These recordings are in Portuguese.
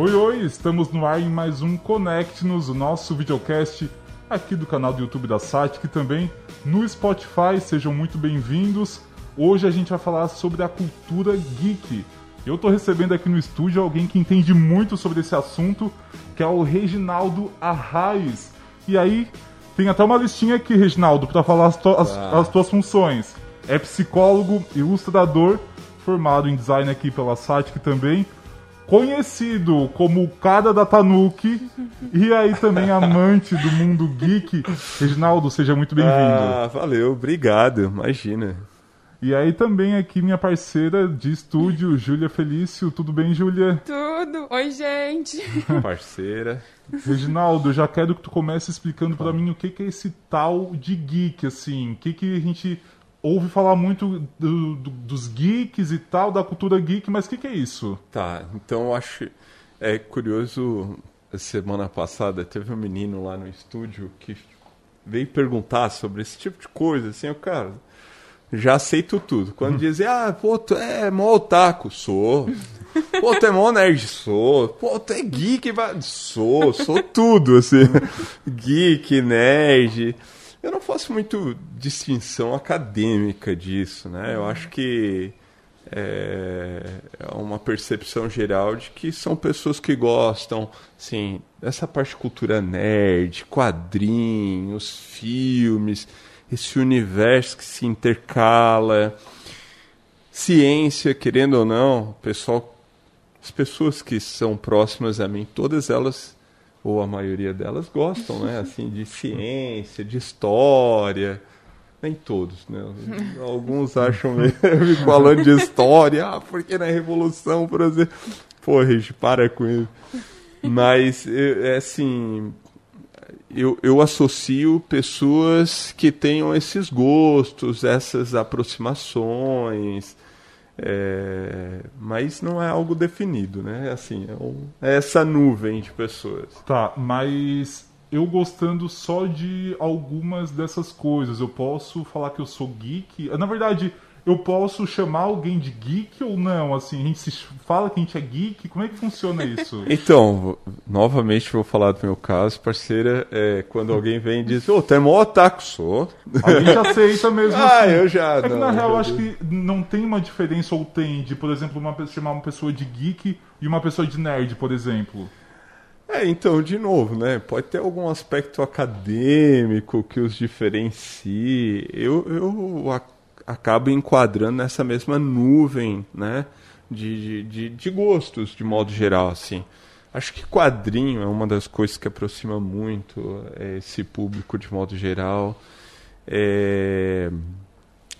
Oi, oi, estamos no ar em mais um Connect-nos, o nosso videocast aqui do canal do YouTube da site, que também no Spotify, sejam muito bem-vindos. Hoje a gente vai falar sobre a cultura geek. Eu estou recebendo aqui no estúdio alguém que entende muito sobre esse assunto, que é o Reginaldo Arraes. E aí, tem até uma listinha aqui, Reginaldo, para falar as, tu as, Ah. as tuas funções. É psicólogo, ilustrador, formado em design aqui pela que também conhecido como o cara da Tanuki e aí também amante do mundo geek. Reginaldo, seja muito bem-vindo. Ah, valeu, obrigado, imagina. E aí também aqui minha parceira de estúdio, Júlia Felício. Tudo bem, Júlia? Tudo! Oi, gente! Parceira. Reginaldo, eu já quero que tu comece explicando pra mim o que, que é esse tal de geek, assim. O que, que a gente ouve falar muito do- do- dos geeks e tal, da cultura geek, mas o que, que é isso? Tá, então eu acho. É curioso, semana passada teve um menino lá no estúdio que veio perguntar sobre esse tipo de coisa, assim, eu, cara, já aceito tudo. Quando dizem, ah, pô, tu é mó otaku, sou. Pô, tu é mó nerd, sou. Pô, tu é geek, vai... sou, sou tudo, assim. Geek, nerd. Eu não faço muito distinção acadêmica disso, né? Eu acho que é é uma percepção geral de que são pessoas que gostam, assim, dessa parte de cultura nerd, quadrinhos, filmes, esse universo que se intercala, ciência, querendo ou não, pessoal, as pessoas que são próximas a mim, todas elas ou a maioria delas gostam, né, assim, de ciência, de história. Nem todos, né? Alguns acham meio me falando de história, ah, porque na Revolução, por exemplo. Pô, Regi, para com isso. Mas, é é assim, eu, eu associo pessoas que tenham esses gostos, essas aproximações, é, mas não é algo definido, né? Assim, é, um- é essa nuvem de pessoas. Tá, mas eu gostando só de algumas dessas coisas, eu posso falar que eu sou geek? Na verdade, eu posso chamar alguém de geek ou não? Assim, a gente se fala que a gente é geek? Como é que funciona isso? Então, novamente vou falar do meu caso, parceira, é, quando alguém vem e diz, ô, tu é mó otaku, sou. Alguém já aceita mesmo Ah, assim. eu já, É que não, na real eu acho que não tem uma diferença ou tem de, por exemplo, uma, chamar uma pessoa de geek e uma pessoa de nerd, por exemplo. É, então, de novo, né? Pode ter algum aspecto acadêmico que os diferencie. Eu, eu a- acabo enquadrando nessa mesma nuvem, né? De, de, de, de gostos, de modo geral, assim. Acho que quadrinho é uma das coisas que aproxima muito é, esse público de modo geral. É,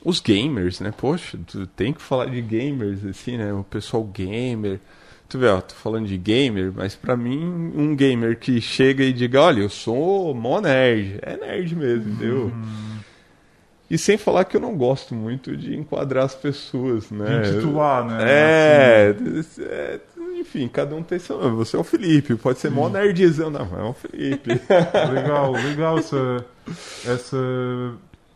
Os gamers, né? Poxa, tu tem que falar de gamers, assim, né? O pessoal gamer. Tu vê, ó, tô falando de gamer, mas pra mim, um gamer que chega e diga, olha, eu sou mó nerd. É nerd mesmo, entendeu? E sem falar que eu não gosto muito de enquadrar as pessoas, né? De titular, né? É, é, enfim, cada um tem seu. Você é o Felipe, pode ser mó nerdzão. Não, é o Felipe. Legal, legal essa, essa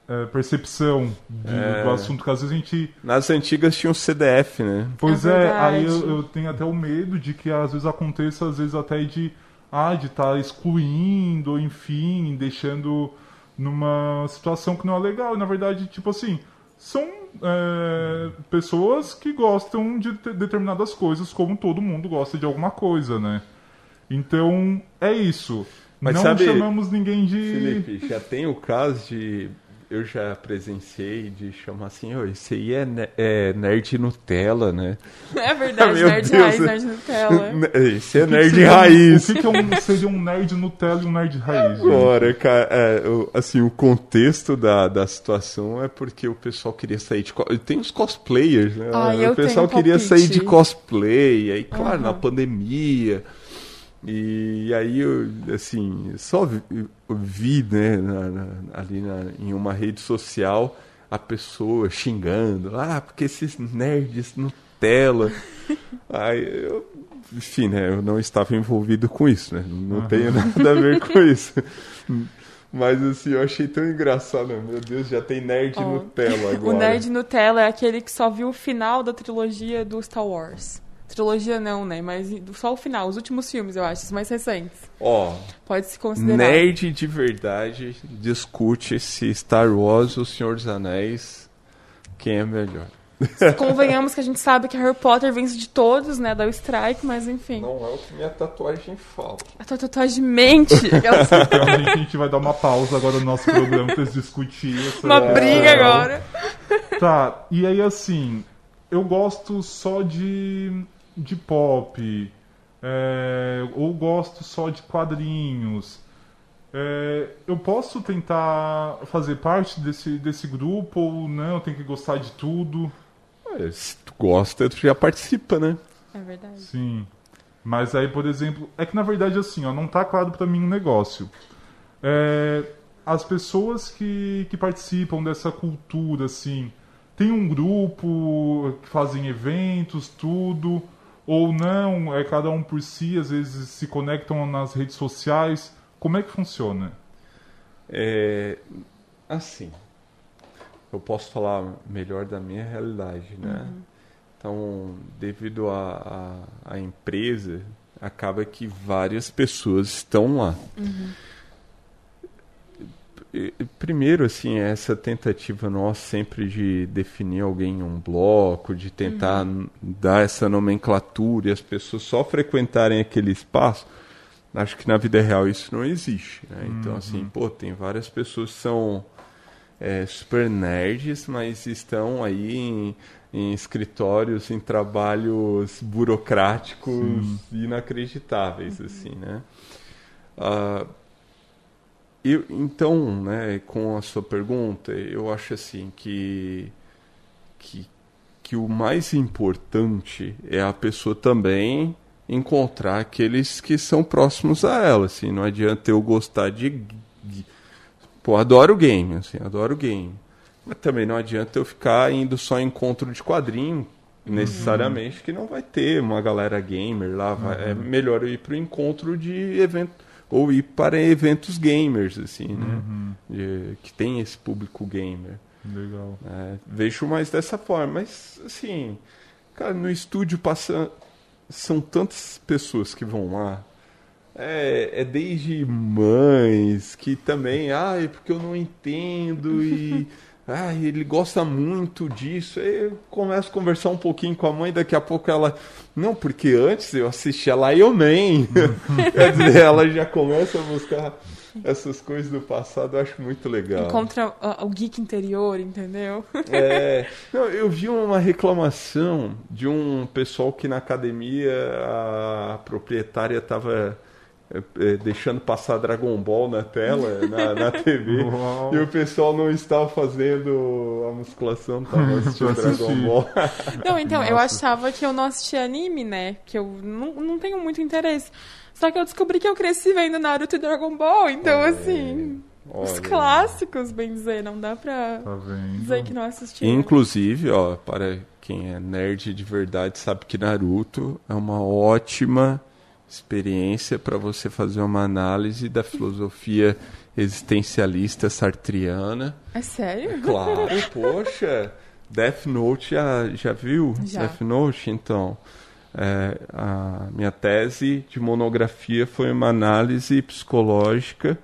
é, percepção de- É. do assunto, que às vezes a gente. Nas antigas tinha um CDF, né? Pois É é, aí eu, eu tenho até o medo de que às vezes aconteça, às vezes até de ah, de estar excluindo, ou enfim, deixando numa situação que não é legal. E, na verdade, tipo assim, são é, pessoas que gostam de te- determinadas coisas, como todo mundo gosta de alguma coisa, né? Então, é isso. Mas não sabe, chamamos ninguém de. Felipe, já tem o caso de. Eu já presenciei de chamar assim, "Ô, esse aí é, ne- é nerd Nutella, né? É verdade, Meu nerd Deus. raiz, nerd Nutella. Esse é O que que nerd seria raiz. O que, que é um, seria um nerd Nutella e um nerd raiz? gente? Agora, cara, é, o- assim, o contexto da, da situação é porque o pessoal queria sair de. Tem os cosplayers, né? Ah, o eu pessoal tenho queria sair de palpite. cosplay, aí, claro, na Aham. pandemia. E aí, eu, assim, só vi, vi né, na- na- ali na- em uma rede social a pessoa xingando, ah, porque esses nerds Nutella. aí eu, enfim, né, eu não estava envolvido com isso, né, não Aham. tenho nada a ver com isso. Mas assim, eu achei tão engraçado, meu Deus, já tem nerd Ó, Nutella agora. O nerd Nutella é aquele que só viu o final da trilogia do Star Wars. Trilogia não, né? Mas só o final, os últimos filmes, eu acho, os mais recentes. Ó, Pode se considerar. nerd de verdade discute se Star Wars ou Senhor dos Anéis quem é melhor. Convenhamos que a gente sabe que Harry Potter vence de todos, né? Da Strike, mas enfim. Não é o que minha tatuagem fala. A tua tatuagem mente. Realmente a gente vai dar uma pausa agora no nosso programa pra eles discutir essa. Uma briga agora. Tá, e aí assim, eu gosto só de, de pop, é, ou gosto só de quadrinhos. É, eu posso tentar fazer parte desse, desse grupo ou não? Eu tenho que gostar de tudo? É, se tu gosta, tu já participa, né? É verdade. Sim. Mas aí, por exemplo, é que na verdade assim, ó, não tá claro pra mim um negócio. É, as pessoas que, que participam dessa cultura, assim, tem um grupo que fazem eventos, tudo, ou não, é cada um por si, às vezes se conectam nas redes sociais. Como é que funciona? É, assim, eu posso falar melhor da minha realidade, né? Então, devido à empresa, acaba que várias pessoas estão lá. E Primeiro, assim, essa tentativa nossa sempre de definir alguém em um bloco, de tentar n- dar essa nomenclatura e as pessoas só frequentarem aquele espaço, acho que na vida real isso não existe. né? Então, assim, pô, tem várias pessoas que são é, super nerds, mas estão aí em, em escritórios, em trabalhos burocráticos inacreditáveis, assim, né? Ah, eu, então, né, com a sua pergunta, eu acho assim que, que, que o mais importante é a pessoa também encontrar aqueles que são próximos a ela, assim, não adianta eu gostar de pô, adoro game, assim, adoro game. Mas também não adianta eu ficar indo só em encontro de quadrinho, necessariamente, que não vai ter uma galera gamer lá. vai- É melhor eu ir para o encontro de evento, ou ir para eventos gamers, assim, né? De- que tem esse público gamer. Legal. né? Vejo mais dessa forma, mas assim, cara, no estúdio passa são tantas pessoas que vão lá. É, é desde mães que também, ai, porque eu não entendo e ai, ele gosta muito disso. Aí eu começo a conversar um pouquinho com a mãe, daqui a pouco ela, não, porque antes eu assistia Lion Man. Quer dizer, ela já começa a buscar essas coisas do passado, eu acho muito legal. Encontra ah, o geek interior, entendeu? É, não, eu vi uma reclamação de um pessoal que na academia a proprietária estava deixando passar Dragon Ball na tela, na, na TV, Uau. e o pessoal não estava fazendo a musculação, estava assistindo. Dragon Ball. Não, então, eu Nossa. achava que eu não assistia anime, né? Que eu não, não tenho muito interesse. Só que eu descobri que eu cresci vendo Naruto e Dragon Ball, então Olha assim. Os Olha. clássicos, bem dizer, não dá pra Tá dizer que não assisti. Inclusive, ó, para quem é nerd de verdade, sabe que Naruto é uma ótima experiência para você fazer uma análise da filosofia existencialista sartriana. É sério? Claro, poxa. Death Note já, já viu? Já. Death Note, então. é, a minha tese de monografia foi uma análise psicológica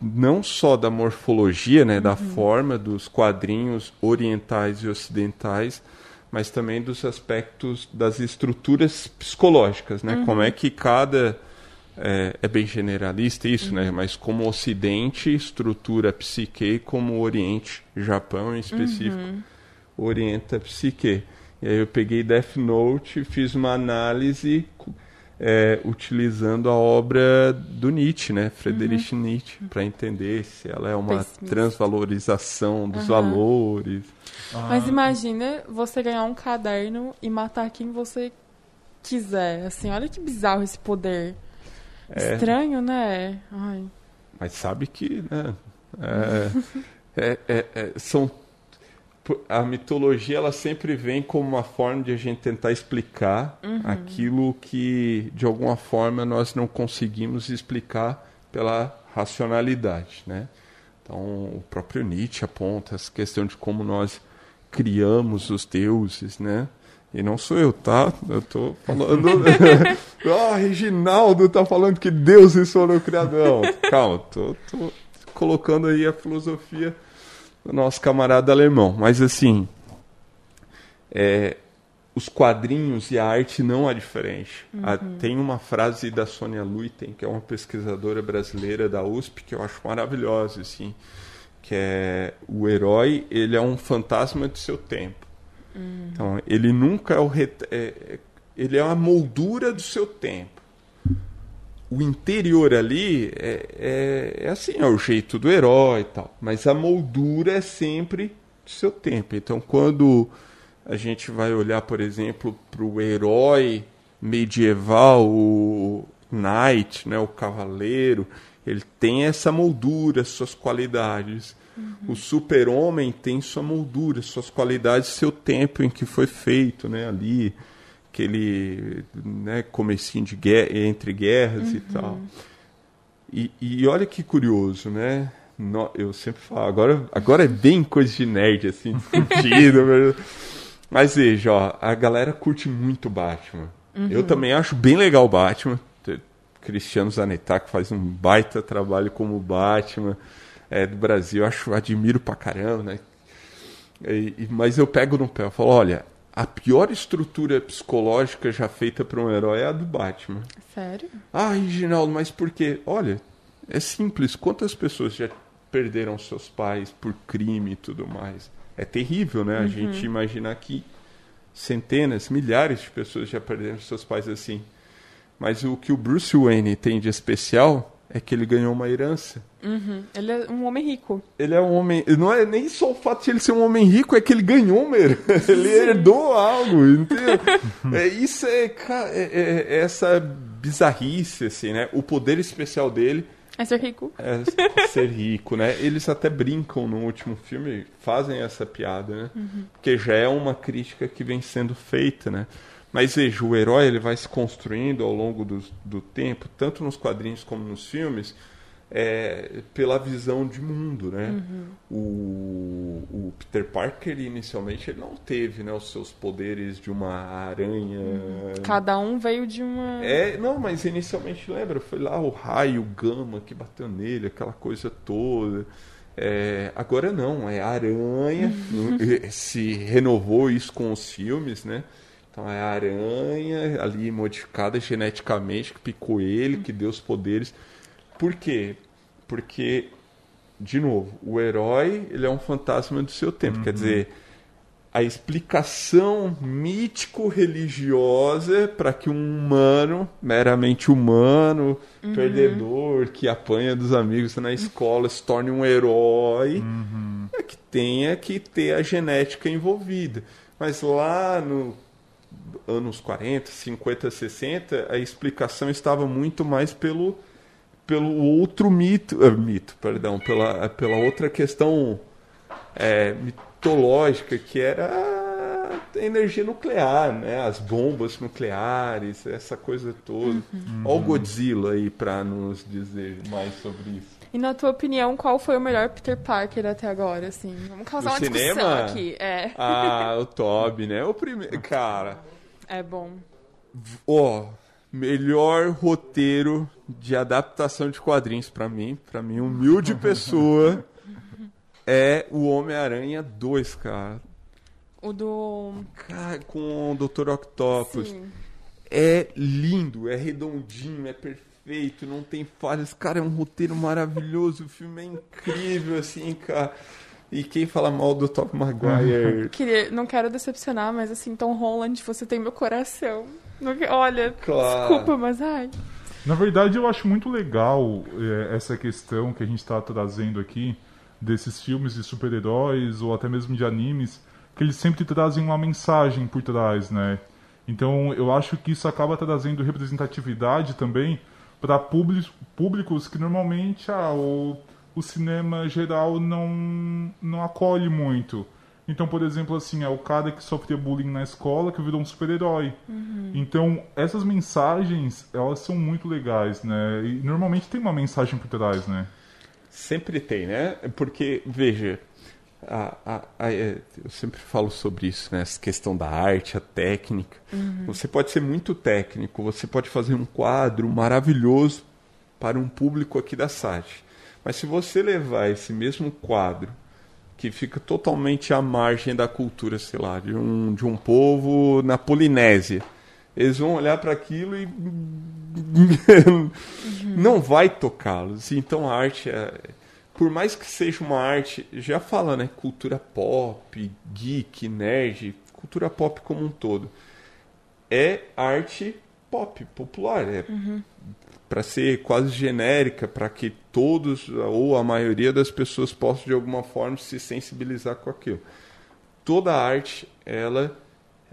não só da morfologia, né, da forma dos quadrinhos orientais e ocidentais, mas também dos aspectos das estruturas psicológicas, né? Como é que cada é, é bem generalista isso, né? Mas como o Ocidente estrutura a psique como o Oriente, Japão em específico, orienta a psique. E aí eu peguei Death Note e fiz uma análise é, utilizando a obra do Nietzsche, né? Friedrich Nietzsche, para entender se ela é uma Pessimista. transvalorização dos valores. Mas imagina você ganhar um caderno e matar quem você quiser. Assim, olha que bizarro esse poder. É. Estranho, né? Ai. Mas sabe que, né? É, é- é- é- são a mitologia ela sempre vem como uma forma de a gente tentar explicar aquilo que de alguma forma nós não conseguimos explicar pela racionalidade, né? Então o próprio Nietzsche aponta essa questão de como nós criamos os deuses, né? E não sou eu, tá? Eu tô falando. Ah, Reginaldo tá falando que Deus restaurou o Criadão. Calma, tô, tô colocando aí a filosofia do nosso camarada alemão. Mas assim, é, os quadrinhos e a arte não é diferente. A- tem uma frase da Sônia Luiten, que é uma pesquisadora brasileira da USP, que eu acho maravilhosa, assim, que é o herói, ele é um fantasma do seu tempo. Então, ele nunca é o ret... é- é- ele é a moldura do seu tempo. O interior ali é, é, é assim, é o jeito do herói e tal. Mas a moldura é sempre do seu tempo. Então, quando a gente vai olhar, por exemplo, para o herói medieval, o knight, né, o cavaleiro, ele tem essa moldura, suas qualidades. O super-homem tem sua moldura, suas qualidades, seu tempo em que foi feito, né, ali, aquele né, comecinho de guerra, entre guerras e tal. E, e olha que curioso, né? No- eu sempre falo, agora, agora é bem coisa de nerd, assim, discutido. mas- veja, ó, a galera curte muito Batman. Eu também acho bem legal o Batman. Cristiano Zanetti faz um baita trabalho como Batman é, do Brasil. Eu acho, admiro pra caramba, né? E- mas eu pego no pé, eu falo, olha, a pior estrutura psicológica já feita para um herói é a do Batman. Sério? Ah, Reginaldo, mas por quê? Olha, é simples. Quantas pessoas já perderam seus pais por crime e tudo mais? É terrível, né? A gente imaginar que centenas, milhares de pessoas já perderam seus pais assim. Mas o que o Bruce Wayne tem de especial é que ele ganhou uma herança. Uhum. Ele é um homem rico. Ele é um homem. Não é nem só o fato de ele ser um homem rico, é que ele ganhou uma herança. Ele herdou algo, entendeu? É, isso é, ca- é- é- é essa bizarrice, assim, né? O poder especial dele É ser rico. é ser rico, né? Eles até brincam no último filme, fazem essa piada, né? Porque já é uma crítica que vem sendo feita, né? Mas veja, o herói ele vai se construindo ao longo do, do tempo, tanto nos quadrinhos como nos filmes, é, pela visão de mundo, né? O, o Peter Parker inicialmente ele não teve, né, os seus poderes de uma aranha. Cada um veio de uma. É, não, mas inicialmente lembra, foi lá o raio gama que bateu nele, aquela coisa toda. É, agora não, é aranha, se renovou isso com os filmes, né? Então é a aranha ali modificada geneticamente, que picou ele, que deu os poderes. Por quê? Porque, de novo, o herói ele é um fantasma do seu tempo. Quer dizer, a explicação mítico-religiosa para que um humano, meramente humano, perdedor, que apanha dos amigos na escola, se torne um herói, é que tenha que ter a genética envolvida. Mas lá no anos 40, 50, 60, a explicação estava muito mais pelo pelo outro mito, eh, mito, perdão, pela, pela outra questão é, mitológica que era a energia nuclear, né? As bombas nucleares, essa coisa toda. Olha o Godzilla aí para nos dizer mais sobre isso. E na tua opinião, qual foi o melhor Peter Parker até agora, assim? Vamos causar No uma discussão cinema? aqui. É. Ah, o Toby, né? O primeiro, cara. É bom. Ó, melhor roteiro de adaptação de quadrinhos pra mim, pra mim, humilde pessoa, é o Homem-Aranha 2, cara. O do. Cara, com o Dr. Octopus. Sim. É lindo, é redondinho, é perfeito, não tem falhas. Cara, é um roteiro maravilhoso, o filme é incrível, assim, cara. E quem fala mal do Top Maguire? Queria, não quero decepcionar, mas assim, Tom Holland, você tem meu coração. Olha, Claro. desculpa, mas ai. Na verdade, eu acho muito legal é, essa questão que a gente está trazendo aqui desses filmes de super-heróis ou até mesmo de animes, que eles sempre trazem uma mensagem por trás, né? Então, eu acho que isso acaba trazendo representatividade também para públicos que normalmente ah, o, o cinema geral não, não acolhe muito. Então, por exemplo, assim, é o cara que sofria bullying na escola que virou um super-herói. Então, essas mensagens, elas são muito legais, né? E normalmente tem uma mensagem por trás, né? Sempre tem, né? Porque, veja, a, a, a, é, eu sempre falo sobre isso, né? Essa questão da arte, a técnica. Você pode ser muito técnico, você pode fazer um quadro maravilhoso para um público aqui da SAT. Mas se você levar esse mesmo quadro, que fica totalmente à margem da cultura, sei lá, de um, de um povo na Polinésia, eles vão olhar para aquilo e não vai tocá-los. Então a arte é por mais que seja uma arte, já fala, né? Cultura pop, geek, nerd, cultura pop como um todo. É arte pop, popular. É para ser quase genérica, para que todos ou a maioria das pessoas possam de alguma forma se sensibilizar com aquilo. Toda arte, ela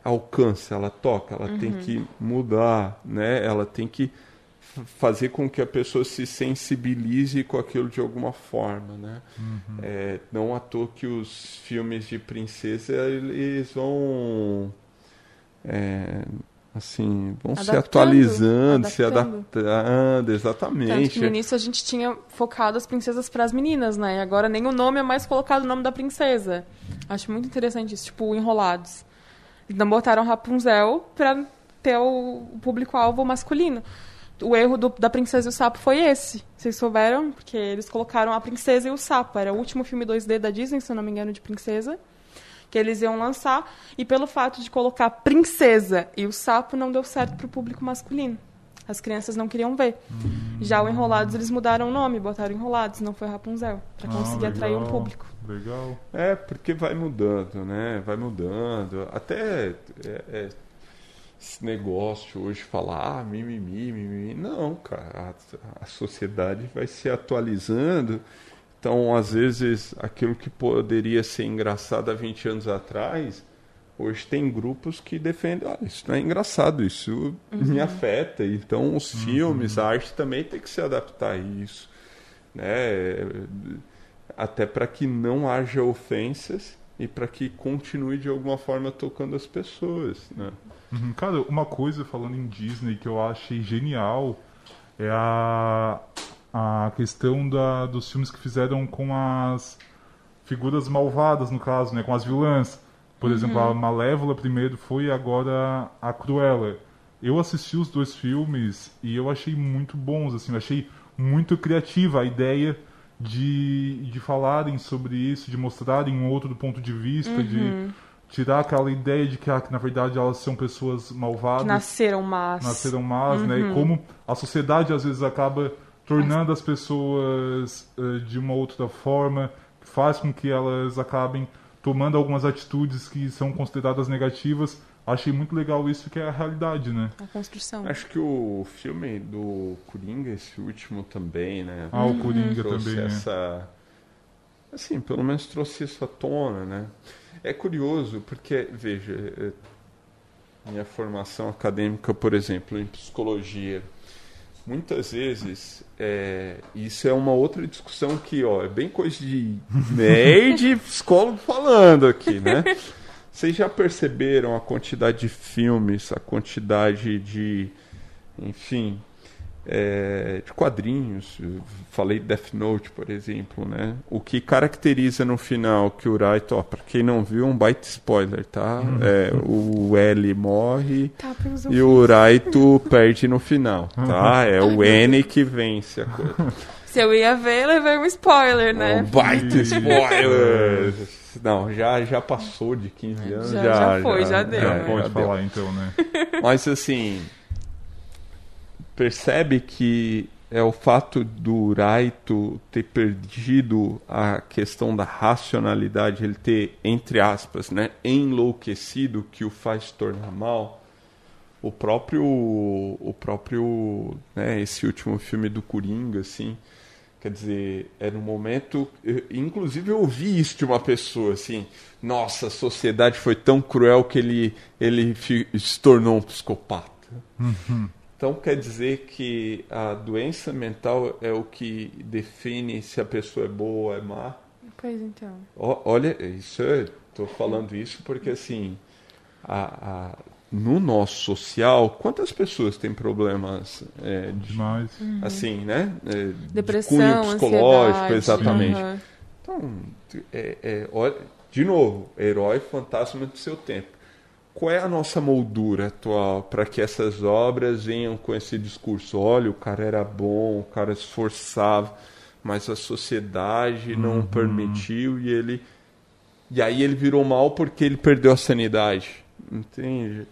alcança, ela toca, ela tem que mudar, né? Ela tem que fazer com que a pessoa se sensibilize com aquilo de alguma forma, né? É, não à toa que os filmes de princesa eles vão é, assim vão se Adaptando, atualizando, se adaptando. adaptando, Tanto exatamente. que no início a gente tinha focado as princesas para as meninas, né? E agora nem o nome é mais colocado o nome da princesa. Acho muito interessante isso, tipo, Enrolados. Então botaram Rapunzel pra ter o, o público-alvo masculino. O erro do- da Princesa e o Sapo foi esse. Vocês souberam? Porque eles colocaram a Princesa e o Sapo. Era o último filme 2D da Disney, se eu não me engano, de princesa. Que eles iam lançar. E pelo fato de colocar Princesa e o Sapo, não deu certo pro público masculino. As crianças não queriam ver. Já o Enrolados, eles mudaram o nome, botaram Enrolados, não foi Rapunzel. Pra Ah, conseguir atrair um público. Legal. É, porque vai mudando, né? Vai mudando. Até é, é, esse negócio hoje falar ah, mimimi, mimimi. Não, cara. A, a sociedade vai se atualizando. Então, às vezes, aquilo que poderia ser engraçado há 20 anos atrás, hoje tem grupos que defendem, ah, isso não é engraçado, isso me afeta. Então, os filmes, a arte também tem que se adaptar a isso. Né? até para que não haja ofensas e para que continue de alguma forma tocando as pessoas, né? Uhum. Cara, uma coisa falando em Disney que eu achei genial é a, a questão da, dos filmes que fizeram com as figuras malvadas, no caso, né? Com as vilãs. Por exemplo, a Malévola primeiro foi agora a Cruella. Eu assisti os dois filmes e eu achei muito bons, assim, eu achei muito criativa a ideia de, de falarem sobre isso, de mostrarem um outro ponto de vista, de tirar aquela ideia de que, ah, que na verdade elas são pessoas malvadas Que nasceram más. nasceram más, né? E como a sociedade às vezes acaba tornando as pessoas eh, de uma outra forma, faz com que elas acabem tomando algumas atitudes que são consideradas negativas. Achei muito legal isso que é a realidade, né? A construção. Acho que o filme do Coringa, esse último também, né? Ah, o Coringa trouxe também, né? essa assim, pelo menos trouxe isso à tona, né? É curioso porque, veja, é, minha formação acadêmica, por exemplo, em psicologia, muitas vezes é, isso é uma outra discussão que, ó, é bem coisa de nerd psicólogo falando aqui, né? Vocês já perceberam a quantidade de filmes, a quantidade de, enfim, é, de quadrinhos? Falei Death Note, por exemplo, né? O que caracteriza no final que o Raito, ó, pra quem não viu, um baita spoiler, tá? É, o L morre Tá, e o Raito perde no final, tá? É o N que vence a coisa. Se eu ia ver, levei um spoiler, né? Um baita spoiler! Não, já, já passou de 15 anos. Já- Já, já foi, já deu, Já É, pode já falar então, né? Mas assim, percebe que é o fato do Raito ter perdido a questão da racionalidade, ele ter, entre aspas, né, enlouquecido que o faz tornar mal. O próprio, o próprio, né, esse último filme do Coringa, assim, quer dizer, era um momento, eu- inclusive eu ouvi isso de uma pessoa, assim, nossa, a sociedade foi tão cruel que ele, ele se tornou um psicopata. Então quer dizer que a doença mental é o que define se a pessoa é boa ou é má? Pois então. Ó, Olha, isso eu tô falando isso porque assim, a- a- no nosso social, quantas pessoas têm problemas é, de, Demais. assim, né? É, de Depressão, cunho psicológico, ansiedade. exatamente. aham. Então, é, é, olha, de novo, herói fantasma do seu tempo. Qual é a nossa moldura atual para que essas obras venham com esse discurso? Olha, o cara era bom, o cara esforçava, mas a sociedade não Uhum. permitiu e ele. E aí ele virou mal porque ele perdeu a sanidade. Entende?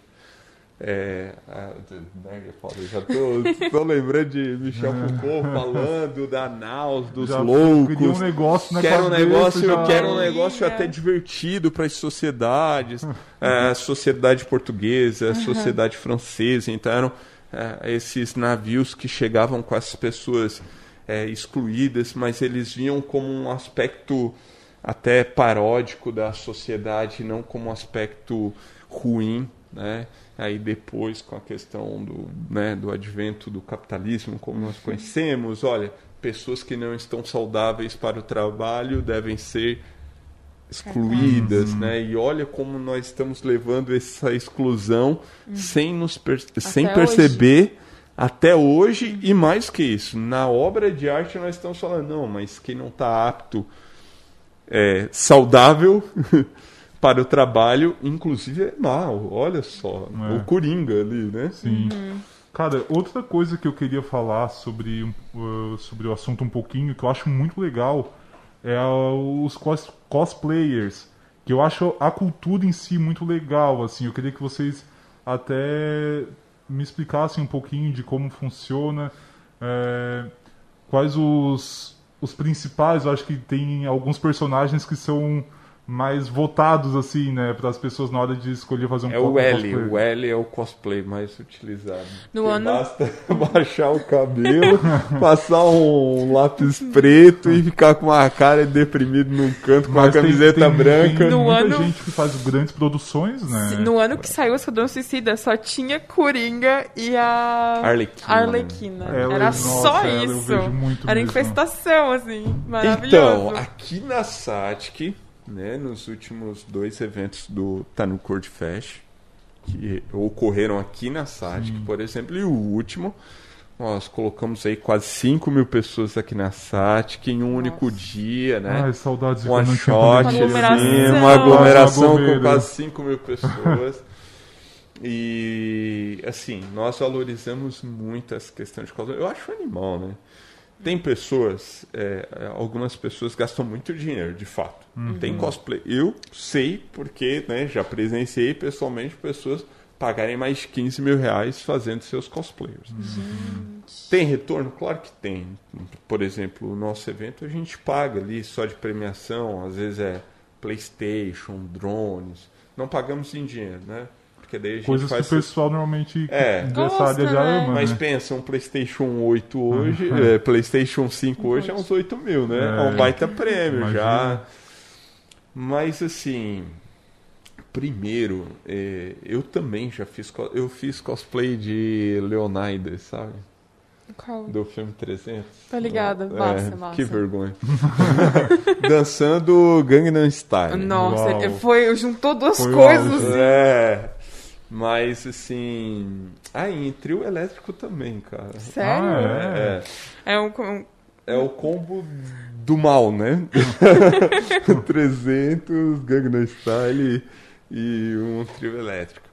É, a- né, eu falo, já tô, tô lembrando de Michel Foucault falando da naus, dos Já loucos. cria um negócio na que era um negócio, já- que era um negócio até divertido para as sociedades, é, a sociedade portuguesa, a sociedade francesa, então eram é, esses navios que chegavam com as pessoas é, excluídas, mas eles viam como um aspecto até paródico da sociedade, não como um aspecto ruim, né? Aí depois com a questão do, né, do advento do capitalismo, como nós conhecemos, olha, pessoas que não estão saudáveis para o trabalho devem ser excluídas, né? E olha como nós estamos levando essa exclusão sem nos per- sem hoje. perceber até hoje e mais que isso, na obra de arte nós estamos falando não, mas quem não está apto é, saudável para o trabalho, inclusive é mal. Olha só, É. o Coringa ali, né? Sim. Cara, outra coisa que eu queria falar sobre, uh, sobre o assunto um pouquinho, que eu acho muito legal, é os cos cosplayers. Que eu acho a cultura em si muito legal, assim. Eu queria que vocês até me explicassem um pouquinho de como funciona, é, quais os, os principais, eu acho que tem alguns personagens que são mais votados, assim, né, para as pessoas na hora de escolher fazer um É o L, cosplay. o L é o cosplay mais utilizado. No ano- Basta baixar o cabelo, passar um lápis preto e ficar com uma cara deprimido num canto com uma Mas tem- camiseta tem- branca. Tem No muita ano- gente que faz grandes produções, né? No ano que saiu o Esquadrão Suicida, só tinha Coringa e a Arlequina. Arlequina. Ela- Era nossa, só ela eu isso. vejo muito Era mesmo. infestação, assim. Então, Maravilhoso. aqui na Satic, né, nos últimos dois eventos do Tá no Code Fest, que ocorreram aqui na Satic, por exemplo, e o último, nós colocamos aí quase 5 mil pessoas aqui na Satic em um único dia, né? Ai, saudades de one shot, assim, uma aglomeração com quase 5 mil pessoas. E assim, nós valorizamos muito essa questão de cosplay. Eu acho animal, né? Tem pessoas, é, algumas pessoas gastam muito dinheiro, de fato. Tem cosplay. Eu sei porque né, já presenciei pessoalmente pessoas pagarem mais de 15 mil reais fazendo seus cosplayers. Tem retorno? Claro que tem. Por exemplo, o nosso evento a gente paga ali só de premiação, às vezes é PlayStation, drones. Não pagamos em dinheiro, né? Porque daí a gente Coisas que faz o pessoal normalmente É. dessa área já Gosta, né? ama, mas né? pensa, um PlayStation 8 hoje, é, PlayStation 5 hoje é uns 8 mil, né? É, É. um baita prêmio Imagina. já. Mas assim, primeiro, é, eu também já fiz, eu fiz cosplay de Leonidas, sabe? Qual? Do filme 300. Tô ligada. É, Massa, massa. Que vergonha. Dançando Gangnam Style. Nossa, Uau. foi, juntou duas Foi coisas. assim. É. Mas assim. Ah, e em trio elétrico também, cara. Sério? Ah, É. É um, um- É o combo do mal, né? 300, Gangnam Style e um trio elétrico.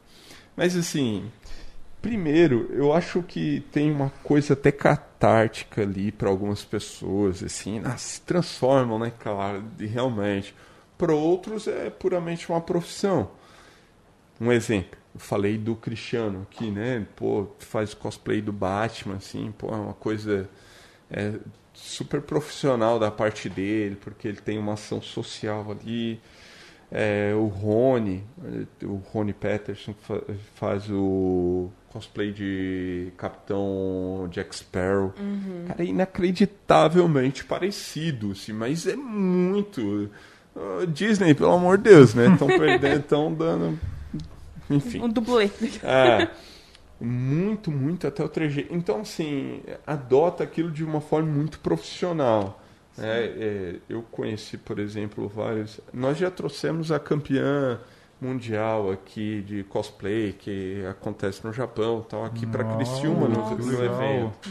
Mas assim, primeiro, eu acho que tem uma coisa até catártica ali para algumas pessoas, assim, ah, se transformam, né, claro, de- realmente. Para outros é puramente uma profissão. Um exemplo, eu falei do Cristiano aqui, né? Pô, faz cosplay do Batman, assim, pô, é uma coisa é, super profissional da parte dele, porque ele tem uma ação social ali. É, o Rony, o Rony Peterson fa- faz o cosplay de Capitão Jack Sparrow. Cara, é inacreditavelmente parecido, assim, mas é muito. Ah, Disney, pelo amor de Deus, né? Estão perdendo, estão dando. Enfim. um dublê. É. Muito, muito até o 3G. Então, assim, adota aquilo de uma forma muito profissional. É, é, eu conheci, por exemplo, vários. Nós já trouxemos a campeã mundial aqui de cosplay que acontece no Japão, tal, aqui para Criciúma no, no evento.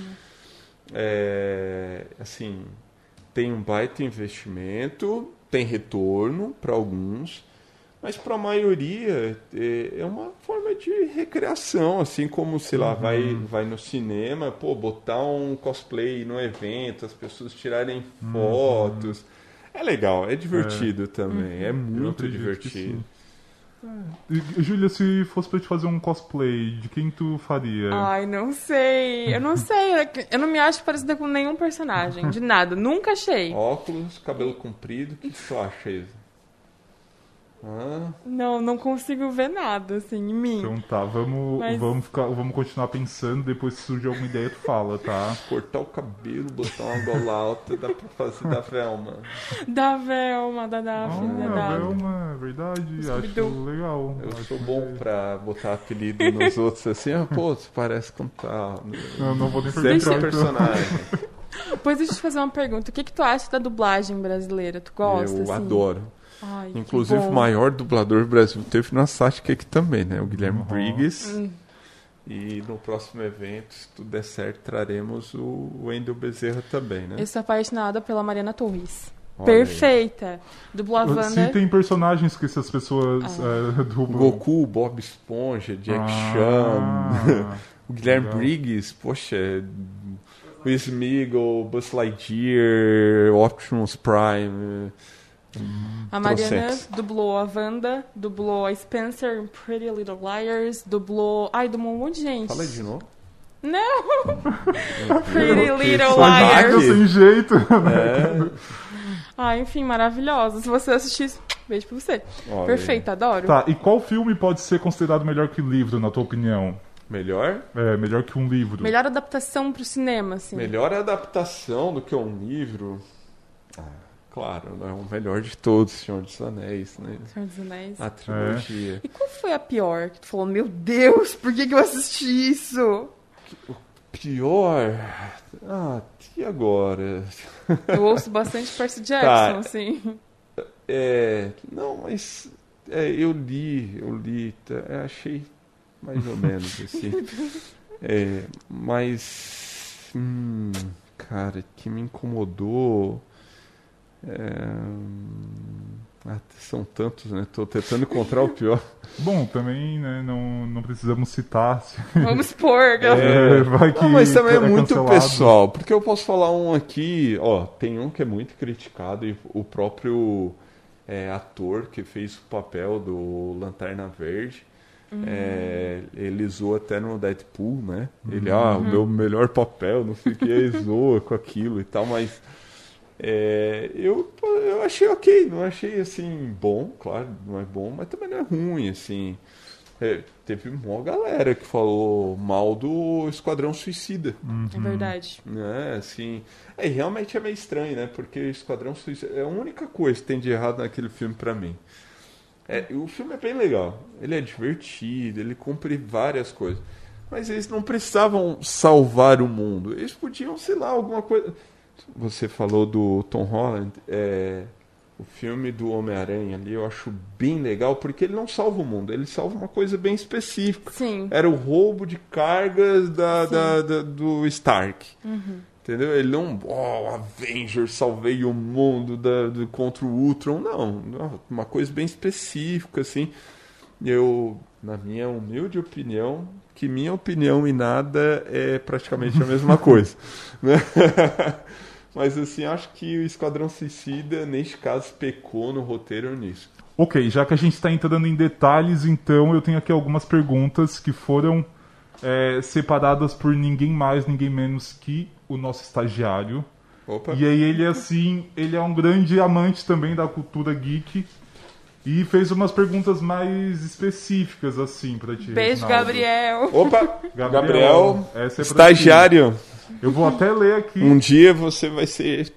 É, assim, tem um baita investimento, tem retorno para alguns, mas para a maioria é, é uma forma de recreação, assim como, sei lá, vai, vai no cinema, pô, botar um cosplay no evento, as pessoas tirarem fotos. É legal, é divertido também, é Eu muito acredito que divertido. sim. E, Júlia, se fosse pra te fazer um cosplay, de quem tu faria? Ai, não sei. Eu não sei. Eu não me acho parecida com nenhum personagem. De nada. Nunca achei. Óculos, cabelo comprido, o que que tu acha, Isa? Não, não consigo ver nada, assim, em mim. Então tá, vamos, Mas- vamos, ficar, vamos continuar pensando, depois se surgir alguma ideia tu fala, tá? Cortar o cabelo, botar uma gola alta, dá pra fazer da Velma. Da Velma, da Daphne, da Ah, Daphne. Velma, é verdade, acho legal. Eu Acho sou que- bom pra botar apelido nos outros assim, ah, pô, você parece com tal. Não, não vou nem Sempre perguntar. então. personagem. Depois deixa eu te fazer uma pergunta. O que, que tu acha da dublagem brasileira? Tu gosta? eu assim? adoro. Ai, Inclusive, o maior dublador do Brasil teve na Sática aqui também, né? O Guilherme Uhum. Briggs. Hum. E no próximo evento, se tudo der certo, traremos o Wendel Bezerra também, né? Eu sou apaixonada pela Mariana Torres. Olha aí. Perfeita. Dubla a Wanda. Se tem personagens que essas pessoas é, dublam. Goku, Bob Esponja, Jack Ah, Chan, o Guilherme legal. Briggs, poxa, o Smeagol, Buzz Lightyear, Optimus Prime. A Mariana dublou a Wanda, dublou a Spencer em Pretty Little Liars, dublou. Ai, dublou um monte de gente. Fala aí de novo. Não! Pretty Little só Liars. Sem jeito. É, Ah, enfim, maravilhosa. Se você assistir, beijo pra você. olha aí. Perfeita, adoro. Tá, e qual filme pode ser considerado melhor que livro, na tua opinião? Melhor? É, melhor que um livro. Melhor adaptação pro cinema, assim. Melhor adaptação do que um livro. Ah, claro, não é o melhor de todos, Senhor dos Anéis, né? Senhor dos Anéis. A trilogia. E qual foi a pior que tu falou? Meu Deus, por que, que eu assisti isso? Pior. Ah, e agora? Eu ouço bastante Percy Jackson, Tá. assim. É. Não, mas. É, eu li, eu li, tá, é, achei mais ou menos assim. É, mas. Hum, cara, que me incomodou. É, ah, são tantos, né? Tô tentando encontrar o pior. Bom, também, né, não, não precisamos citar. se- Vamos pôr, galera. É, vai que Não, mas também é é muito cancelado. pessoal, porque eu posso falar um aqui, ó, tem um que é muito criticado e o próprio é, ator que fez o papel do Lanterna Verde, é, ele zoa até no Deadpool, né? Ele, ah, o meu melhor papel, não sei o que, zoa com aquilo e tal, mas é, eu, eu achei ok, não achei assim bom, claro, não é bom, mas também não é ruim, assim. É, teve uma galera que falou mal do Esquadrão Suicida, É verdade. né? Assim, é realmente é meio estranho, né? Porque Esquadrão Suicida é a única coisa que tem de errado naquele filme pra mim. É, o filme é bem legal, ele é divertido, ele cumpre várias coisas, mas eles não precisavam salvar o mundo. Eles podiam, sei lá, alguma coisa. Você falou do Tom Holland, é, o filme do Homem-Aranha ali, eu acho bem legal porque ele não salva o mundo, ele salva uma coisa bem específica Sim. era o roubo de cargas da, da- da- do Stark. Entendeu? Ele não, oh, Avengers, salvei o mundo da, do, contra o Ultron. Não, uma coisa bem específica, assim. Eu, na minha humilde opinião, que minha opinião e nada é praticamente a mesma coisa. né? Mas, assim, acho que o Esquadrão Suicida, neste caso, pecou no roteiro nisso. Ok, já que a gente está entrando em detalhes, então eu tenho aqui algumas perguntas que foram é, separadas por ninguém mais, ninguém menos que o nosso estagiário. Opa! E aí ele assim, ele é um grande amante também da cultura geek e fez umas perguntas mais específicas assim pra ti. Beijo, Reginaldo. Gabriel. Opa! Gabriel, Gabriel, essa é estagiário. Eu vou até ler aqui. Um dia você vai ser.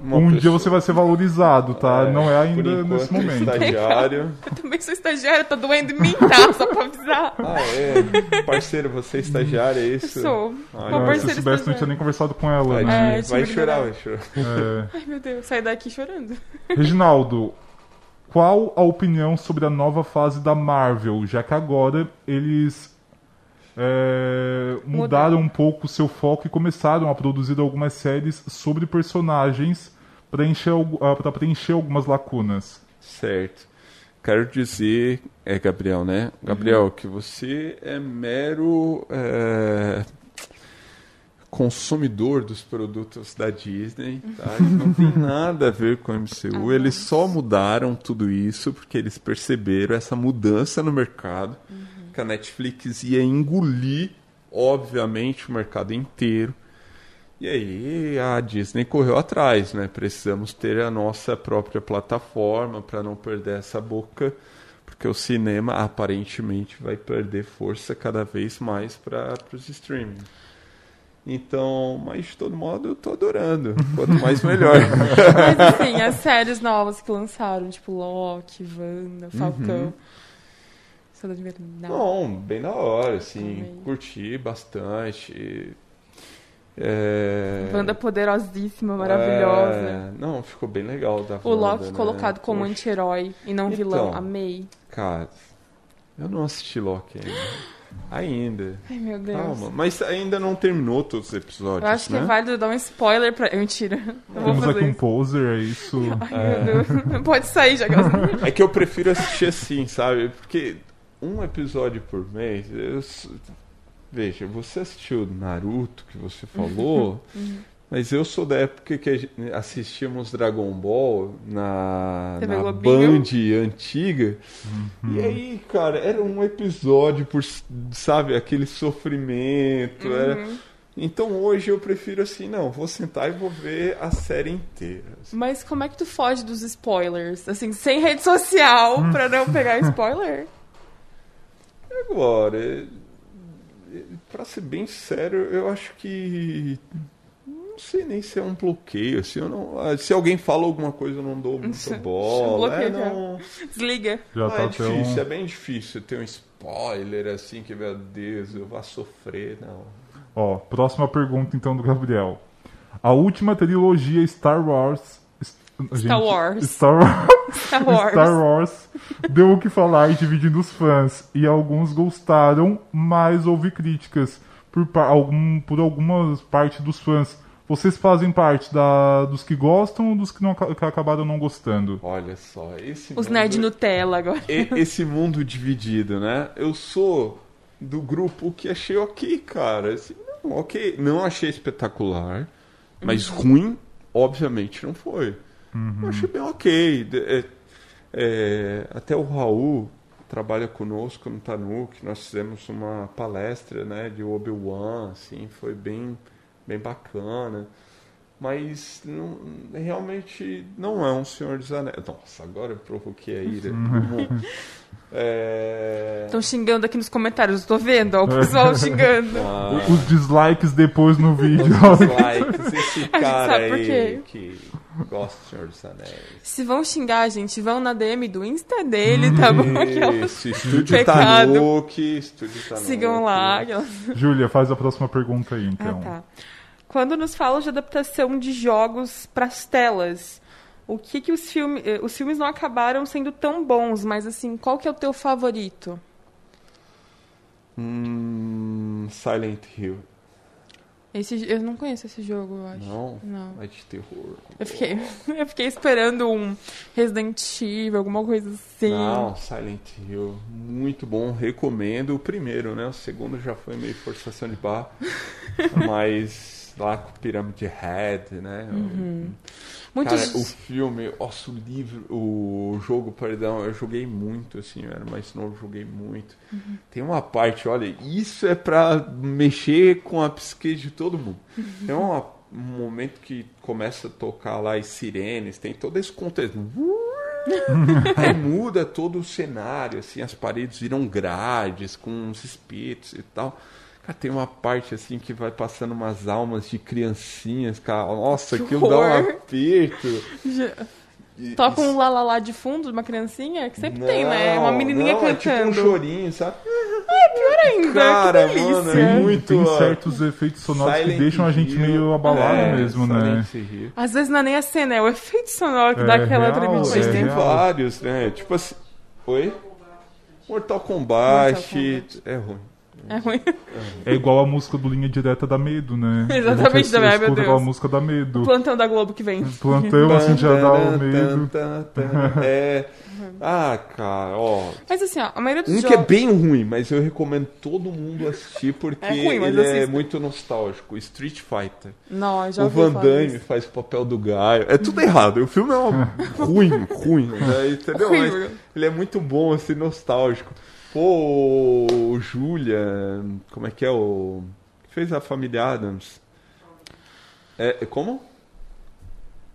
Uma Um dia pessoa- você vai ser valorizado, tá? Não é ainda enquanto, nesse momento. Estagiário. Eu também sou estagiária, tá doendo em mim, tá? Só pra avisar. Ah, é. Parceiro, você é estagiário, é isso? Sou. Ah, Uma Não, se eu soubesse, não tinha nem conversado com ela. Tadinho. Né? É, vai que chorar, vai chorar. É. Ai, meu Deus, saí daqui chorando. Reginaldo, qual a opinião sobre a nova fase da Marvel? Já que agora eles é, mudaram um pouco o seu foco e começaram a produzir algumas séries sobre personagens preencher, algu- ah, preencher algumas lacunas. Certo. Quero dizer, é Gabriel, né? Gabriel, que você é mero é, consumidor dos produtos da Disney, tá? E Não tem nada a ver com o MCU. Eles só mudaram tudo isso porque eles perceberam essa mudança no mercado, que a Netflix ia engolir, obviamente, o mercado inteiro. E aí a Disney correu atrás, né? Precisamos ter a nossa própria plataforma para não perder essa boca, porque o cinema aparentemente vai perder força cada vez mais para os streaming. Então, mas de todo modo eu tô adorando. Quanto mais melhor. Mas assim, as séries novas que lançaram, tipo Loki, Wanda, Falcão. Invernal. Bom, bem da hora, assim, Amei. curti bastante. É... Wanda poderosíssima, maravilhosa. É, Não, ficou bem legal da O Loki né? colocado como anti-herói e não Então. vilão. Amei. Cara, eu não assisti Loki ainda. Ainda. Ai, meu Deus. Calma, mas ainda não terminou todos os episódios, Eu acho que né? é válido dar um spoiler pra. Mentira. Não vou Temos fazer aqui um isso. poser, é isso. Ai, meu Deus. Não pode sair já. que eu- É que eu prefiro assistir assim, sabe? Porque um episódio por mês, eu... veja, você assistiu Naruto, que você falou, Uhum. mas eu sou da época que assistíamos Dragon Ball na, na Globinho. Band antiga. E aí, cara, era um episódio por, sabe, aquele sofrimento, era... Uhum. Então hoje eu prefiro assim, não, vou sentar e vou ver a série inteira. assim. Mas como é que tu foge dos spoilers? Assim, sem rede social pra não pegar spoiler? Agora, é- é- pra ser bem sério, eu acho que não sei nem se é um bloqueio, assim, eu não, ah, se alguém fala alguma coisa eu não dou muita bola, é, não, Desliga. Já Ah, tá é difícil, um... é bem difícil ter um spoiler assim que, meu Deus, eu vá sofrer, não. Ó, próxima pergunta então do Gabriel. A última trilogia Star Wars. Star Wars. Star Wars. Star Wars. Star Wars deu o que falar dividindo os fãs. E alguns gostaram, mas houve críticas por, algum, por algumas partes dos fãs. Vocês fazem parte da, dos que gostam ou dos que, não, que acabaram não gostando? Olha só, esse Os mundo- nerd Nutella agora. e- esse mundo dividido, né? Eu sou do grupo que achei ok, cara. Assim, não, ok. Não achei espetacular, mas ruim, obviamente, não foi. Eu achei bem ok. É- é, até o Raul trabalha conosco no Tanuki. Nós fizemos uma palestra, né, de Obi-Wan, assim, foi bem, bem bacana. Mas não- realmente não é um Senhor dos Anéis. Nossa, agora eu provoquei a ira. Vamos- É... Estão xingando aqui nos comentários, eu tô vendo, ó, o pessoal xingando. Ah, Os dislikes depois no vídeo. os likes, esse cara sabe por aí quê. que gosta do Senhor dos Anéis. Se vão xingar, gente, vão na DM do Insta dele, tá bom? Isso, estúdio Pecado. Tanuki, estúdio Tanuki. Sigam lá. Júlia, faz a próxima pergunta aí, então. Ah, tá. Quando nos falam de adaptação de jogos para as telas, o que que os filmes, os filmes não acabaram sendo tão bons, mas assim, qual que é o teu favorito? Hum, Silent Hill. Esse, eu não conheço esse jogo, eu acho. Não? Não. É de terror. Eu fiquei, eu fiquei esperando um Resident Evil, alguma coisa assim. Não, Silent Hill, muito bom, recomendo o primeiro, né? O segundo já foi meio forçação de barra, mas lá com Pyramid Head, né? Uhum. Muitos... Cara, o filme, nossa, o livro, o jogo, perdão, eu joguei muito, assim, eu era mais novo, joguei muito. Uhum. Tem uma parte, olha, isso é pra mexer com a psique de todo mundo. Uhum. Tem uma- um momento que começa a tocar lá as sirenes, tem todo esse contexto. Aí muda todo o cenário, assim, as paredes viram grades com uns espíritos e tal. Cara, tem uma parte assim que vai passando umas almas de criancinhas, cara. Nossa, Que aquilo dá um horror. aperto. Já- E- Toca um lá lá lá de fundo de uma criancinha, que sempre Não, tem, né? Uma menininha não, É tipo um cantando. chorinho, sabe? Pior ainda, Cara, que delícia. mano, é muito. Tem ó, certos efeitos sonoros que Silent deixam a gente Hill. meio abalado É, mesmo, né? Hill. Às vezes não é nem a cena, é o efeito sonoro que É dá aquela tremidinha. Mas É tem real. vários, né? Tipo assim. Oi? Mortal Kombat. Mortal Kombat. É ruim. É ruim. É igual a música do Linha Direta da Medo, né? Exatamente, meu escuta aquela Deus. música da Medo. O plantão da Globo que vem. Plantão, assim, já dá o medo. É. Ah, cara, ó. Mas assim, ó, a maioria dos Um que é jogos... bem ruim, mas eu recomendo todo mundo assistir porque É ruim, mas ele é muito nostálgico. Street Fighter. Não, eu já o Van Damme faz o papel do Gaio. É tudo errado. O filme é uma... ruim, ruim. Né? Entendeu? Mas Horrível. ele é muito bom, assim, nostálgico. Pô, o Julia. Como é que é o. que fez a família Adams? É, como?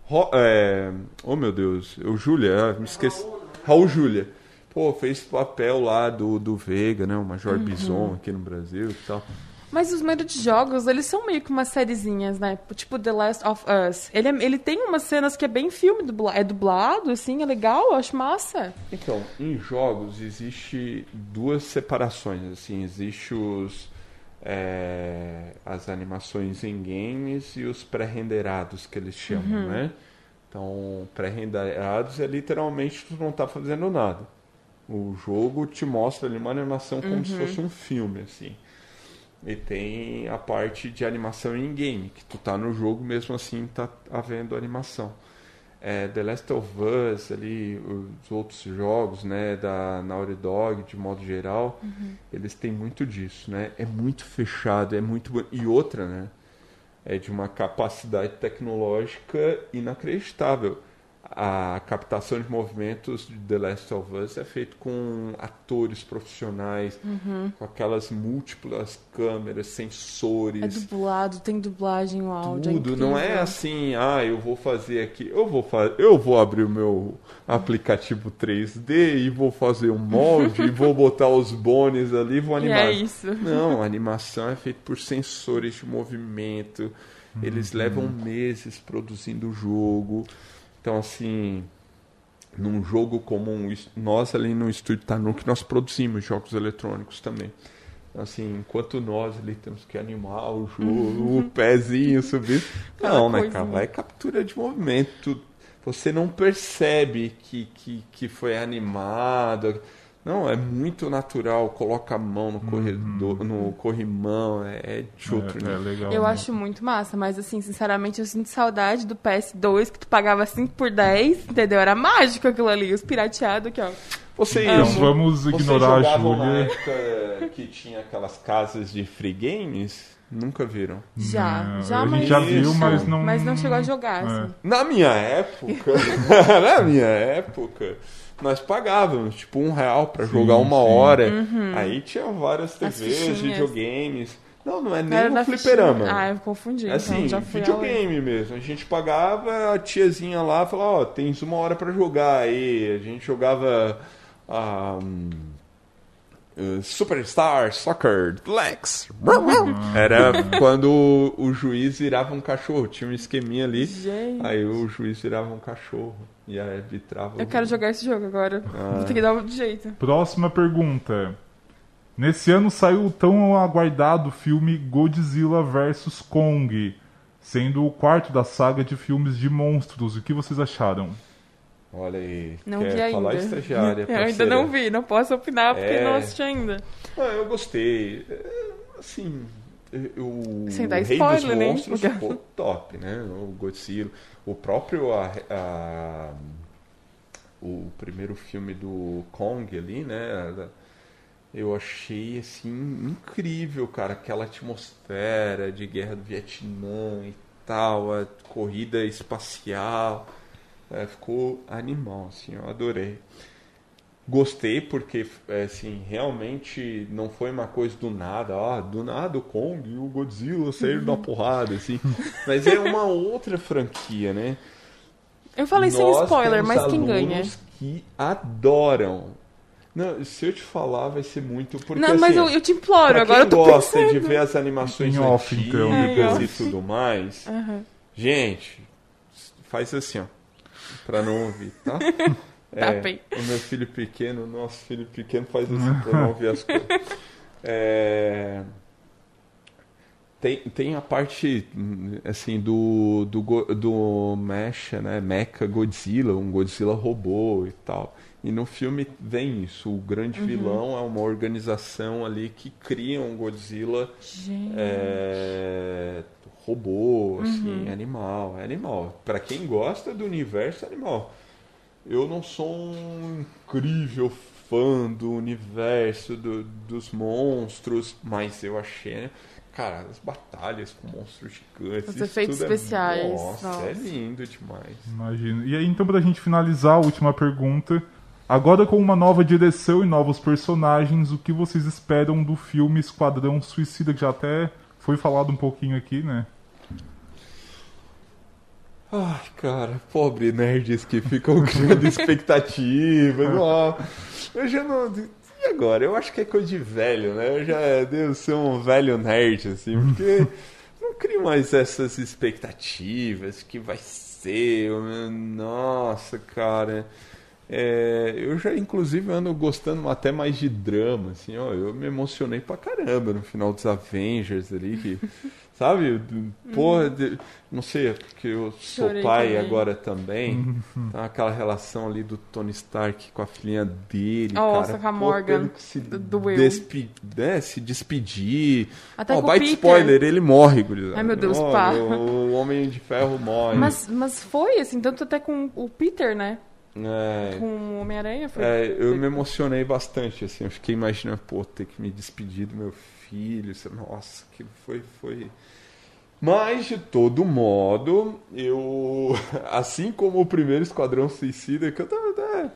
Ro- é, oh meu Deus, o Julia, ah, me esqueci. Raul Julia. Pô, fez papel lá do, do Vega, né? O Major Uhum. Bison aqui no Brasil e tal. Mas os meio de jogos, eles são meio que umas sériezinhas, né? Tipo The Last of Us. Ele, é- ele tem umas cenas que é bem filme, dubla, é dublado, assim, é legal, eu acho massa. Então, em jogos existe duas separações, assim, existe os é, as animações em games e os pré-renderados que eles chamam, né? Então, pré-renderados é literalmente tu não tá fazendo nada. O jogo te mostra ali uma animação como se fosse um filme, assim. E tem a parte de animação em game, que tu tá no jogo mesmo assim tá havendo animação. É, The Last of Us, ali, os outros jogos, né, da Naughty Dog, de modo geral, eles têm muito disso, né? É muito fechado, é muito... E outra, né? É de uma capacidade tecnológica inacreditável. A captação de movimentos de The Last of Us é feito com atores profissionais, com aquelas múltiplas câmeras, É sensores, dublado, tem dublagem, o áudio. é tudo, não é assim, ah, eu vou fazer aqui, eu vou fazer, eu vou abrir o meu aplicativo 3D e vou fazer um molde e vou botar os bones ali e vou E animar. é isso. Não, a animação é feita por sensores de movimento. Eles levam meses produzindo o jogo. Então, assim, num jogo comum, is- nós ali no Estúdio Tanuki, nós produzimos jogos eletrônicos também. Assim, enquanto nós ali temos que animar o jogo, o pezinho subir. Não, né, cara? Vai captura de movimento. Você não percebe que, que, que foi animado. Não, é muito natural. Coloca a mão no corredor, no corrimão. É, é de outro É, é nível. legal. Eu né? acho muito massa, mas assim, sinceramente, eu sinto saudade do PS2, que tu pagava 5 por 10, entendeu? Era mágico aquilo ali, os pirateados aqui, ó. Vocês, Então Amo. vamos vocês ignorar a jogavam na Júlia. época que tinha aquelas casas de free games? Nunca viram? Já, Não, já, a mas... já Isso. viu, mas não. Mas não chegou a jogar, É. assim. Na minha época, na minha época, nós pagávamos tipo um real pra jogar uma sim. hora. Aí tinha várias Uhum. As TVs, videogames. Não, não é nem Era na fliperama. fichinha. Ah, eu confundi. É assim, então já fui videogame mesmo. A gente pagava, a tiazinha lá falava, ó, tens uma hora pra jogar aí. A gente jogava ah, hum, eh, Superstar Soccer Lex. Era quando o, o juiz virava um cachorro. Tinha um esqueminha ali. Gente. Aí o juiz virava um cachorro. E aí arbitrava. Eu o- quero jogar esse jogo agora. Ah. Vou ter que dar um jeito. Próxima pergunta. Nesse ano saiu o tão aguardado filme Godzilla vs Kong, sendo o quarto da saga de filmes de monstros. O que vocês acharam? Olha aí. Não quer vi ainda. falar estagiária, Eu ainda não vi, não posso opinar porque É. não assisti ainda. Ah, eu gostei. É, Assim, o Sem dar o Rei spoiler, dos né? Monstros Porque- ficou top, né? O Godzilla. O próprio... A, a- o primeiro filme do Kong ali, né? Eu achei, assim, incrível, cara. Aquela atmosfera de guerra do Vietnã e tal. A corrida espacial. É, ficou animal, assim. Eu adorei. Gostei porque, é, assim, realmente não foi uma coisa do nada, ó, do nada o Kong e o Godzilla saíram da porrada, assim. Mas é uma outra franquia, né? Eu falei sem Nós spoiler, temos mas quem ganha? que adoram. Não, se eu te falar, vai ser muito. Porque, Não, mas assim, eu, eu te imploro, pra agora eu quem tô gosta pensando. de ver as animações Em off, então, antigas depois. e tudo mais, Aham. gente, faz assim, ó. Pra não ouvir, tá? Tá bem. o meu filho pequeno, nosso filho pequeno faz assim pra não ouvir as coisas. É, tem, tem a parte, assim, do, do, do Mecha, né? Mecha Godzilla, um Godzilla robô e tal. E no filme vem isso. O grande vilão é uma organização ali que cria um Godzilla é, robô, assim, animal, é animal. Pra quem gosta do universo é animal. Eu não sou um incrível fã do universo do- dos monstros, mas eu achei, cara, as batalhas com monstros gigantes, Os efeitos tudo é- especiais, nossa, nossa. é lindo demais. Imagino. E aí, então, pra gente finalizar, a última pergunta. Agora com uma nova direção e novos personagens, o que vocês esperam do filme Esquadrão Suicida, que já até foi falado um pouquinho aqui, né? Ai, cara, pobre nerds que ficam criando expectativas. ó. eu já não. E agora? Eu acho que é coisa de velho, né? Eu já devo ser um velho nerd, assim, porque não crio mais essas expectativas que vai ser. Nossa, cara. É, eu já, inclusive, ando gostando até mais de drama, assim, ó. Eu me emocionei pra caramba no final dos Avengers ali, que, sabe? Porra, de- não sei, é porque eu sou Chorei pai também. agora também. Então, aquela relação ali do Tony Stark com a filhinha dele, Nossa, cara. com a pô, Morgan, que se, doeu. despe- né, se despedir. Até Ó, com Peter. spoiler, ele morre, gurizada. Ai, meu Deus, Morre, pá. O, Homem de Ferro morre. Mas, mas foi, assim, tanto até com o Peter, né? É, Com o Homem-Aranha. Foi... é, eu me emocionei bastante, assim, eu fiquei imaginando, pô, ter que me despedir do meu filho, isso- nossa, que foi, foi... Mas, de todo modo, eu, assim como o primeiro Esquadrão Suicida, que eu tava, é,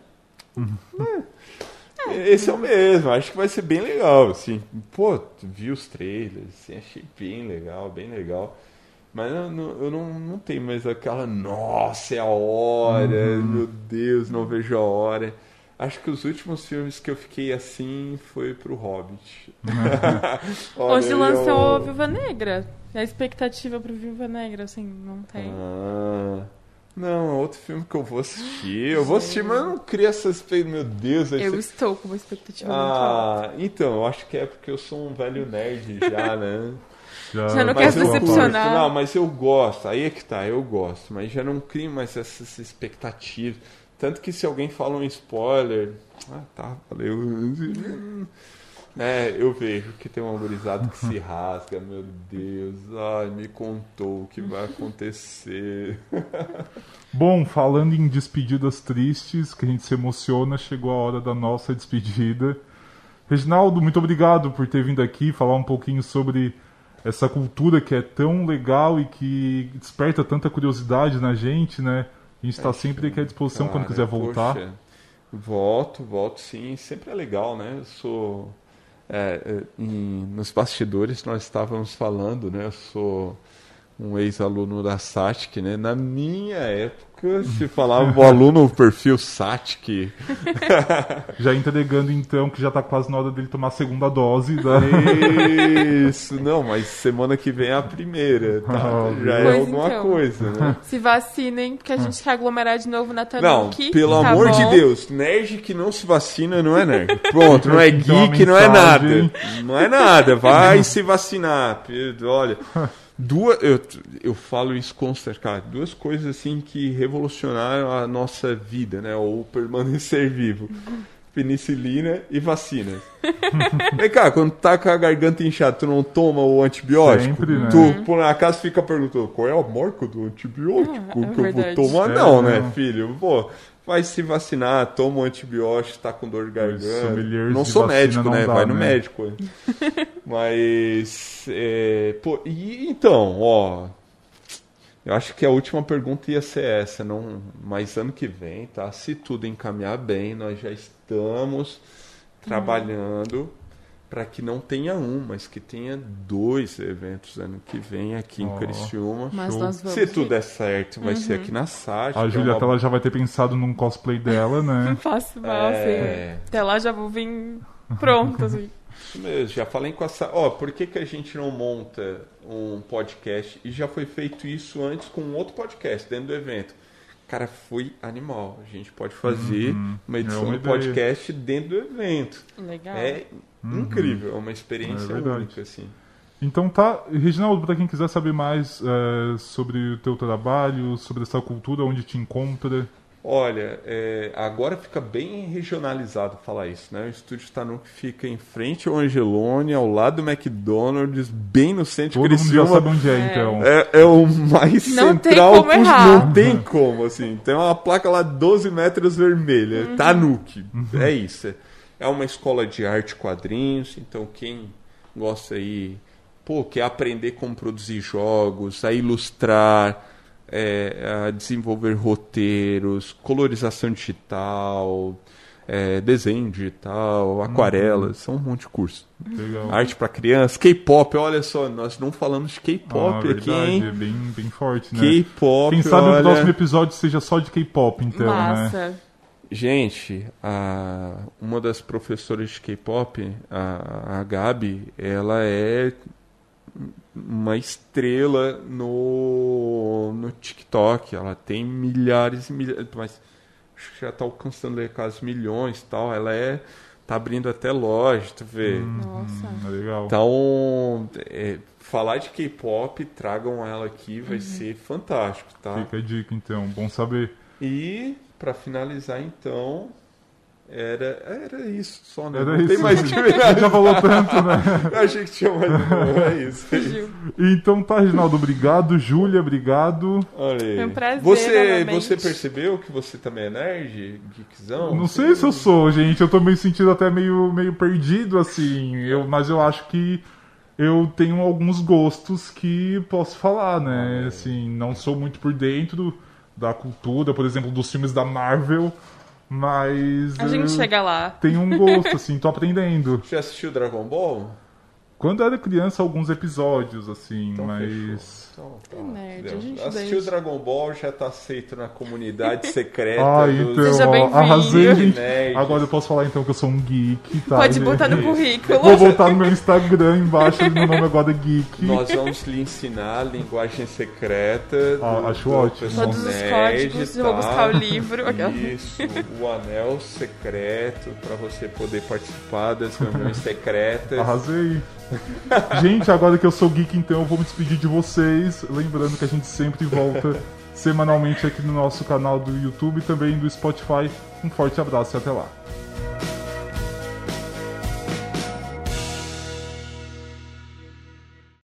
é, esse é o mesmo, acho que vai ser bem legal, assim, pô, vi os trailers, assim, achei bem legal, bem legal. Mas eu não, eu não, não tenho mais aquela, nossa, é a hora, meu Deus, não vejo a hora. Acho que os últimos filmes que eu fiquei assim foi pro Hobbit. Hoje lançou eu- Viúva Negra. A expectativa pro Viúva Negra, assim, não tem. Ah, não, é outro filme que eu vou assistir. Eu vou assistir, mas eu não crio essa expectativa. Meu Deus, eu ser... estou com uma expectativa muito alta. Ah, então, eu acho que é porque eu sou um velho nerd já, né? Já não Mas quer eu decepcionar. gosto, não, mas eu gosto, aí é que tá, eu gosto, mas já não crio mais essas expectativas. Tanto que se alguém fala um spoiler, ah, tá, valeu. É, eu vejo que tem um gurizado que se rasga, meu Deus, ai, me contou o que vai acontecer. Bom, falando em despedidas tristes, que a gente se emociona, chegou a hora da nossa despedida. Reginaldo, muito obrigado por ter vindo aqui falar um pouquinho sobre essa cultura que é tão legal e que desperta tanta curiosidade na gente, né? A gente está sempre aqui à disposição quando Cara, quiser voltar. poxa, volto, volto sim. Sempre é legal, né? Eu sou. é, é, em- nos bastidores nós estávamos falando, né? Eu sou um ex-aluno da SATIC, né? Na minha época se falava o aluno perfil SATIC. Já entregando então que já tá quase na hora dele tomar a segunda dose da. Isso, não, mas semana que vem é a primeira, tá? Ah, Já é alguma então. coisa, né? Se vacinem, porque a gente quer aglomerar de novo na Não, Tanuki. pelo tá amor de bom? Deus, nerd que não se vacina não é nerd. Pronto, não é geek, não é nada. Não é nada, vai se vacinar. Pedro, Olha, duas, eu, eu falo isso com certeza, duas coisas assim que revolucionaram a nossa vida, né? Ou permanecer vivo. Penicilina e vacina. Vem cá, quando tá com a garganta inchada, tu não toma o antibiótico? Sempre, né? Tu, por acaso, fica perguntando qual é a marca do antibiótico Ah, é que eu vou tomar? É, não, não. né, filho? Pô, vai se vacinar, toma um antibiótico, tá com dor de garganta. Não de sou médico, não né? dá, vai no né? médico. Mas, é, pô, e então, ó, eu acho que a última pergunta ia ser essa, não, mas ano que vem, tá? Se tudo encaminhar bem, nós já estamos trabalhando para que não tenha um, mas que tenha dois eventos ano que vem aqui em Ó. Criciúma. Mas Show. nós vamos. Se tudo der certo, vai ser aqui na SAT. A que é uma- ela já vai ter pensado num cosplay dela, Não né? faço mal, É. assim. Até lá já vou vir pronto, assim. Isso mesmo, já falei com a Sa... Ó, por que, que a gente não monta um podcast? E já foi feito isso antes com um outro podcast dentro do evento. Cara, foi animal. A gente pode fazer uma edição É uma do podcast dentro do evento. Legal. É incrível, é uma experiência É única, assim. Então tá, Reginaldo, para quem quiser saber mais é, sobre o teu trabalho, sobre essa cultura, onde te encontra. Olha, é, agora fica bem regionalizado falar isso, né? O estúdio Tanuki fica em frente ao Angelone, ao lado do McDonald's, bem no centro Todo de mundo já Criciúma. sabe onde é, É. então. É, é o mais Não tem central como poss- errar. Não tem como, assim. Tem uma placa lá 12 metros vermelha. Tanuki. É isso. É uma escola de arte quadrinhos. Então, quem gosta aí, pô, quer aprender como produzir jogos, a ilustrar, é, a desenvolver roteiros, colorização digital, é, desenho digital, aquarelas, são um monte de curso. Legal. Arte pra criança, K-pop, olha só, nós não falamos de Ah, K-pop aqui, verdade, hein? é bem, bem forte, né? K-pop, Quem sabe olha... o próximo episódio seja só de K-pop, então, né? Massa. Gente, a, uma das professoras de K-pop, a, a Gabi, ela é uma estrela no, no TikTok. Ela tem milhares e milhares, mas acho que já tá alcançando aí quase milhões e tal. Ela é tá abrindo até loja, tu vê. Nossa. Hum, legal. Então, é, falar de K-pop, tragam ela aqui, vai ser fantástico, tá? Fica a dica, então. Bom saber. E, pra finalizar, então, era, era isso só, né? Era Não isso. tem mais gente já falou tanto, né? Eu achei que tinha mais é isso. Fugiu. Então tá, Reginaldo, obrigado. Júlia, obrigado. Olha aí. Foi um prazer, Você, novamente. você percebeu que você também é nerd? Geekzão? Não sei se eu sou, gente. Eu tô me sentindo até meio, meio perdido, assim. Eu, mas eu acho que eu tenho alguns gostos que posso falar, né? Assim, não sou muito por dentro da cultura, por exemplo, dos filmes da Marvel, mas. A gente eu chega lá. Tenho um gosto, assim, tô aprendendo. Já assistiu Dragon Ball? Quando eu era criança, alguns episódios, assim, Então mas. Então, tá. nerd, a gente Assistiu deixa. Dragon Ball, já tá aceito na comunidade secreta Ah, dos... então, Seja bem-vindo. arrasei, gente. Nerds. Agora eu posso falar então que eu sou um geek, tá? Pode gente? botar no currículo. Vou botar no meu Instagram embaixo, meu nome agora é Geek. Nós vamos lhe ensinar a linguagem secreta. Ah, do- acho do ótimo. Todos os códigos, tá? eu vou buscar o livro. Isso, o anel secreto para você poder participar das reuniões secretas. Arrasei. gente, agora que eu sou geek, então eu vou me despedir de vocês. Lembrando que a gente sempre volta semanalmente aqui no nosso canal do YouTube e também do Spotify. Um forte abraço e até lá.